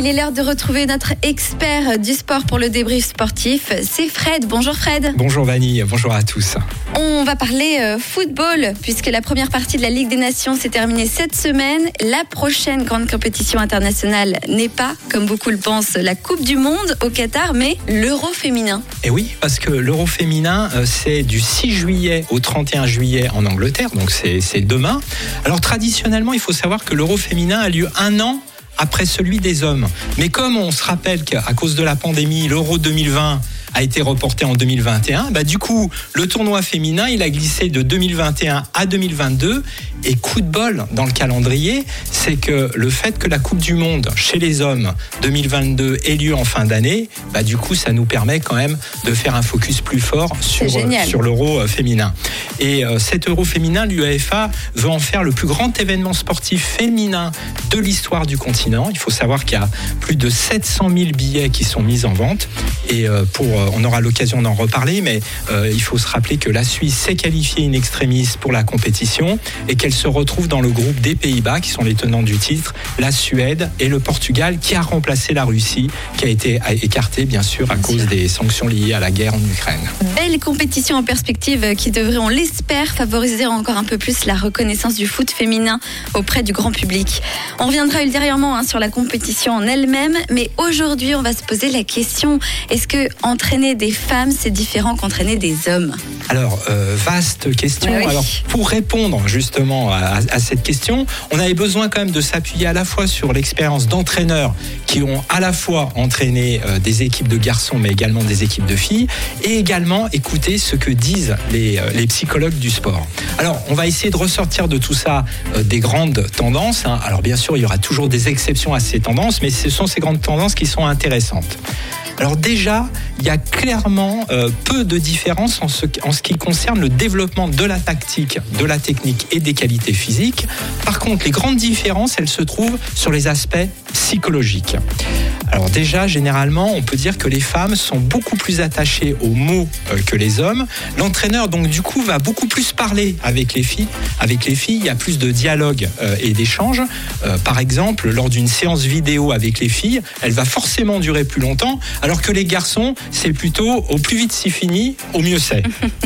Il est l'heure de retrouver notre expert du sport pour le débrief sportif. C'est Fred. Bonjour Fred. Bonjour Vanille, bonjour à tous. On va parler euh, football puisque la première partie de la Ligue des Nations s'est terminée cette semaine. La prochaine grande compétition internationale n'est pas, comme beaucoup le pensent, la Coupe du Monde au Qatar, mais l'Euro féminin. Et oui, parce que l'Euro féminin, euh, c'est du 6 juillet au 31 juillet en Angleterre, donc c'est demain. Alors traditionnellement, il faut savoir que l'Euro féminin a lieu un an après celui des hommes. Mais comme on se rappelle qu'à cause de la pandémie, l'Euro 2020 a été reporté en 2021. Bah, du coup, le tournoi féminin, il a glissé de 2021 à 2022. Et coup de bol dans le calendrier, c'est que le fait que la Coupe du Monde chez les hommes 2022 ait lieu en fin d'année, bah, du coup, ça nous permet quand même de faire un focus plus fort sur, sur l'euro euh, féminin. Et euh, cet euro féminin, l'UEFA veut en faire le plus grand événement sportif féminin de l'histoire du continent. Il faut savoir qu'il y a plus de 700 000 billets qui sont mis en vente. Et euh, pour euh, on aura l'occasion d'en reparler, mais euh, il faut se rappeler que la Suisse s'est qualifiée in extremis pour la compétition et qu'elle se retrouve dans le groupe des Pays-Bas, qui sont les tenants du titre, la Suède et le Portugal, qui a remplacé la Russie, qui a été écartée bien sûr à cause des sanctions liées à la guerre en Ukraine. Belle compétition en perspective qui devrait, on l'espère, favoriser encore un peu plus la reconnaissance du foot féminin auprès du grand public. On reviendra ultérieurement hein, sur la compétition en elle-même, mais aujourd'hui on va se poser la question est-ce que entre entraîner des femmes, c'est différent qu'entraîner des hommes Alors, euh, vaste question. Alors, pour répondre justement à, cette question, on avait besoin quand même de s'appuyer à la fois sur l'expérience d'entraîneurs qui ont à la fois entraîné euh, des équipes de garçons, mais également des équipes de filles, et également écouter ce que disent les, euh, les psychologues du sport. Alors, on va essayer de ressortir de tout ça des grandes tendances. Hein. Alors, bien sûr, il y aura toujours des exceptions à ces tendances, mais ce sont ces grandes tendances qui sont intéressantes. Alors déjà, il y a clairement euh, peu de différence en ce, en ce qui concerne le développement de la tactique, de la technique et des qualités physiques. Par contre, les grandes différences, elles se trouvent sur les aspects psychologiques. Alors déjà, généralement, on peut dire que les femmes sont beaucoup plus attachées aux mots euh, que les hommes. L'entraîneur, donc du coup, va beaucoup plus parler avec les filles. Avec les filles, il y a plus de dialogue euh, et d'échange. Euh, par exemple, lors d'une séance vidéo avec les filles, elle va forcément durer plus longtemps, alors que les garçons, c'est plutôt au plus vite c'est fini, au mieux c'est.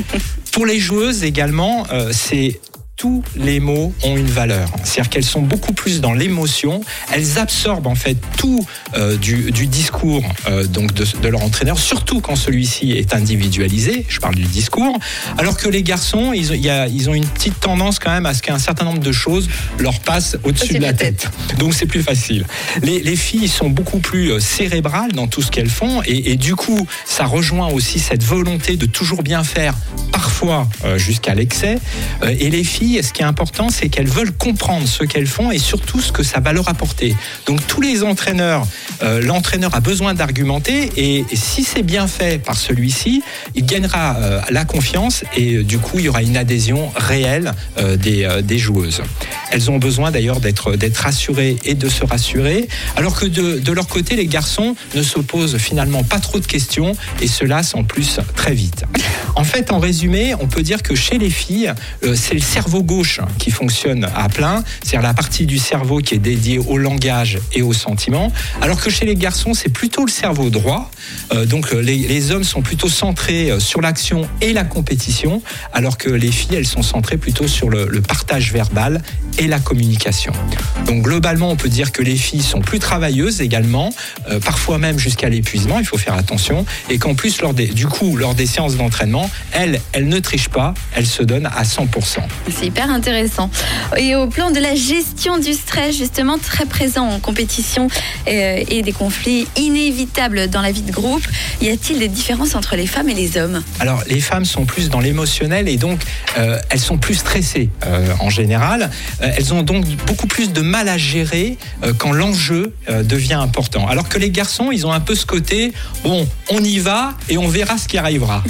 Pour les joueuses également, c'est tous les mots ont une valeur. C'est-à-dire qu'elles sont beaucoup plus dans l'émotion. Elles absorbent en fait tout euh, du, discours euh, donc de, leur entraîneur, surtout quand celui-ci est individualisé. Je parle du discours. Alors que les garçons, ils, ils ont une petite tendance quand même à ce qu'un certain nombre de choses leur passent au-dessus de la tête. Donc c'est plus facile. Les, filles sont beaucoup plus euh, cérébrales dans tout ce qu'elles font et, et, du coup, ça rejoint aussi cette volonté de toujours bien faire, parfois jusqu'à l'excès. et les filles ce qui est important, c'est qu'elles veulent comprendre ce qu'elles font et surtout ce que ça va leur apporter. Donc tous les entraîneurs, euh, l'entraîneur a besoin d'argumenter et, si c'est bien fait par celui-ci, il gagnera euh, la confiance et euh, du coup il y aura une adhésion réelle des, des, joueuses. Elles ont besoin d'ailleurs d'être rassurées et de se rassurer, alors que de, de leur côté les garçons ne se posent finalement pas trop de questions et se lassent en plus très vite. En fait, en résumé, on peut dire que chez les filles, c'est le cerveau gauche qui fonctionne à plein, c'est-à-dire la partie du cerveau qui est dédiée au langage et aux sentiments, alors que chez les garçons, c'est plutôt le cerveau droit. Euh, donc euh, les, hommes sont plutôt centrés euh, sur l'action et la compétition, alors que les filles, elles sont centrées plutôt sur le, partage verbal et la communication. Donc globalement, on peut dire que les filles sont plus travailleuses également, parfois même jusqu'à l'épuisement, il faut faire attention, et qu'en plus, lors des, du coup, lors des séances d'entraînement, elles, elles ne trichent pas, elles se donnent à 100% hyper intéressant. Et au plan de la gestion du stress, justement, très présent en compétition euh, et des conflits inévitables dans la vie de groupe, y a-t-il des différences entre les femmes et les hommes? Alors, les femmes sont plus dans l'émotionnel et donc euh, elles sont plus stressées euh, en général. Elles ont donc beaucoup plus de mal à gérer quand l'enjeu devient important. Alors que les garçons, ils ont un peu ce côté, bon, on y va et on verra ce qui arrivera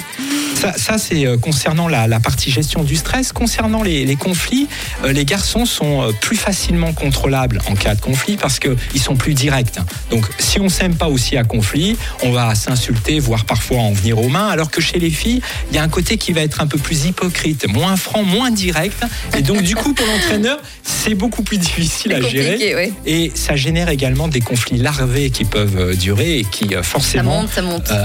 ça, c'est euh, concernant la, partie gestion du stress. Concernant les, conflits, euh, les garçons sont euh, plus facilement contrôlables en cas de conflit parce qu'ils sont plus directs. Donc, si on s'aime pas aussi à conflit, on va s'insulter, voire parfois en venir aux mains. Alors que chez les filles, il y a un côté qui va être un peu plus hypocrite, moins franc, moins direct. Et donc, du coup, pour l'entraîneur, c'est beaucoup plus difficile à gérer. Et ça génère également des conflits larvés qui peuvent durer et qui forcément ça monte, ça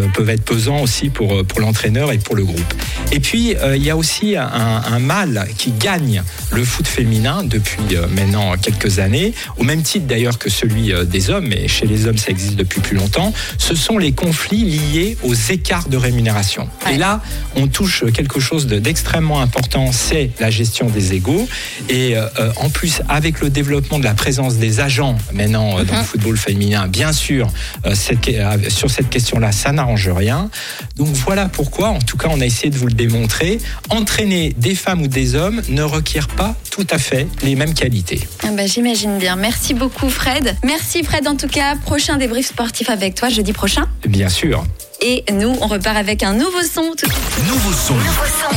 monte. peuvent être pesants aussi pour, pour l'entraîneur et pour le groupe. Et puis, euh, il y a aussi un, un, mâle qui gagne le foot féminin depuis euh, maintenant quelques années, au même titre d'ailleurs que celui euh, des hommes, mais chez les hommes, ça existe depuis plus longtemps. Ce sont les conflits liés aux écarts de rémunération. Et là, on touche quelque chose d'extrêmement important, c'est la gestion des égaux. Et en plus, avec le développement de la présence des agents maintenant dans le mhm. football féminin, bien sûr, cette, sur cette question-là, ça n'arrange rien. Donc voilà pourquoi, en tout cas, on a essayé de vous le démontrer. Entraîner des femmes ou des hommes ne requiert pas tout à fait les mêmes qualités. Ah bah, J'imagine bien. Merci beaucoup, Fred. Merci, Fred, en tout cas. Prochain débrief sportif avec toi jeudi prochain. Bien sûr. Et nous, on repart avec un nouveau son. Tout... Nouveau son. Nouveau son.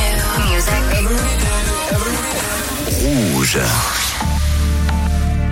Rouge.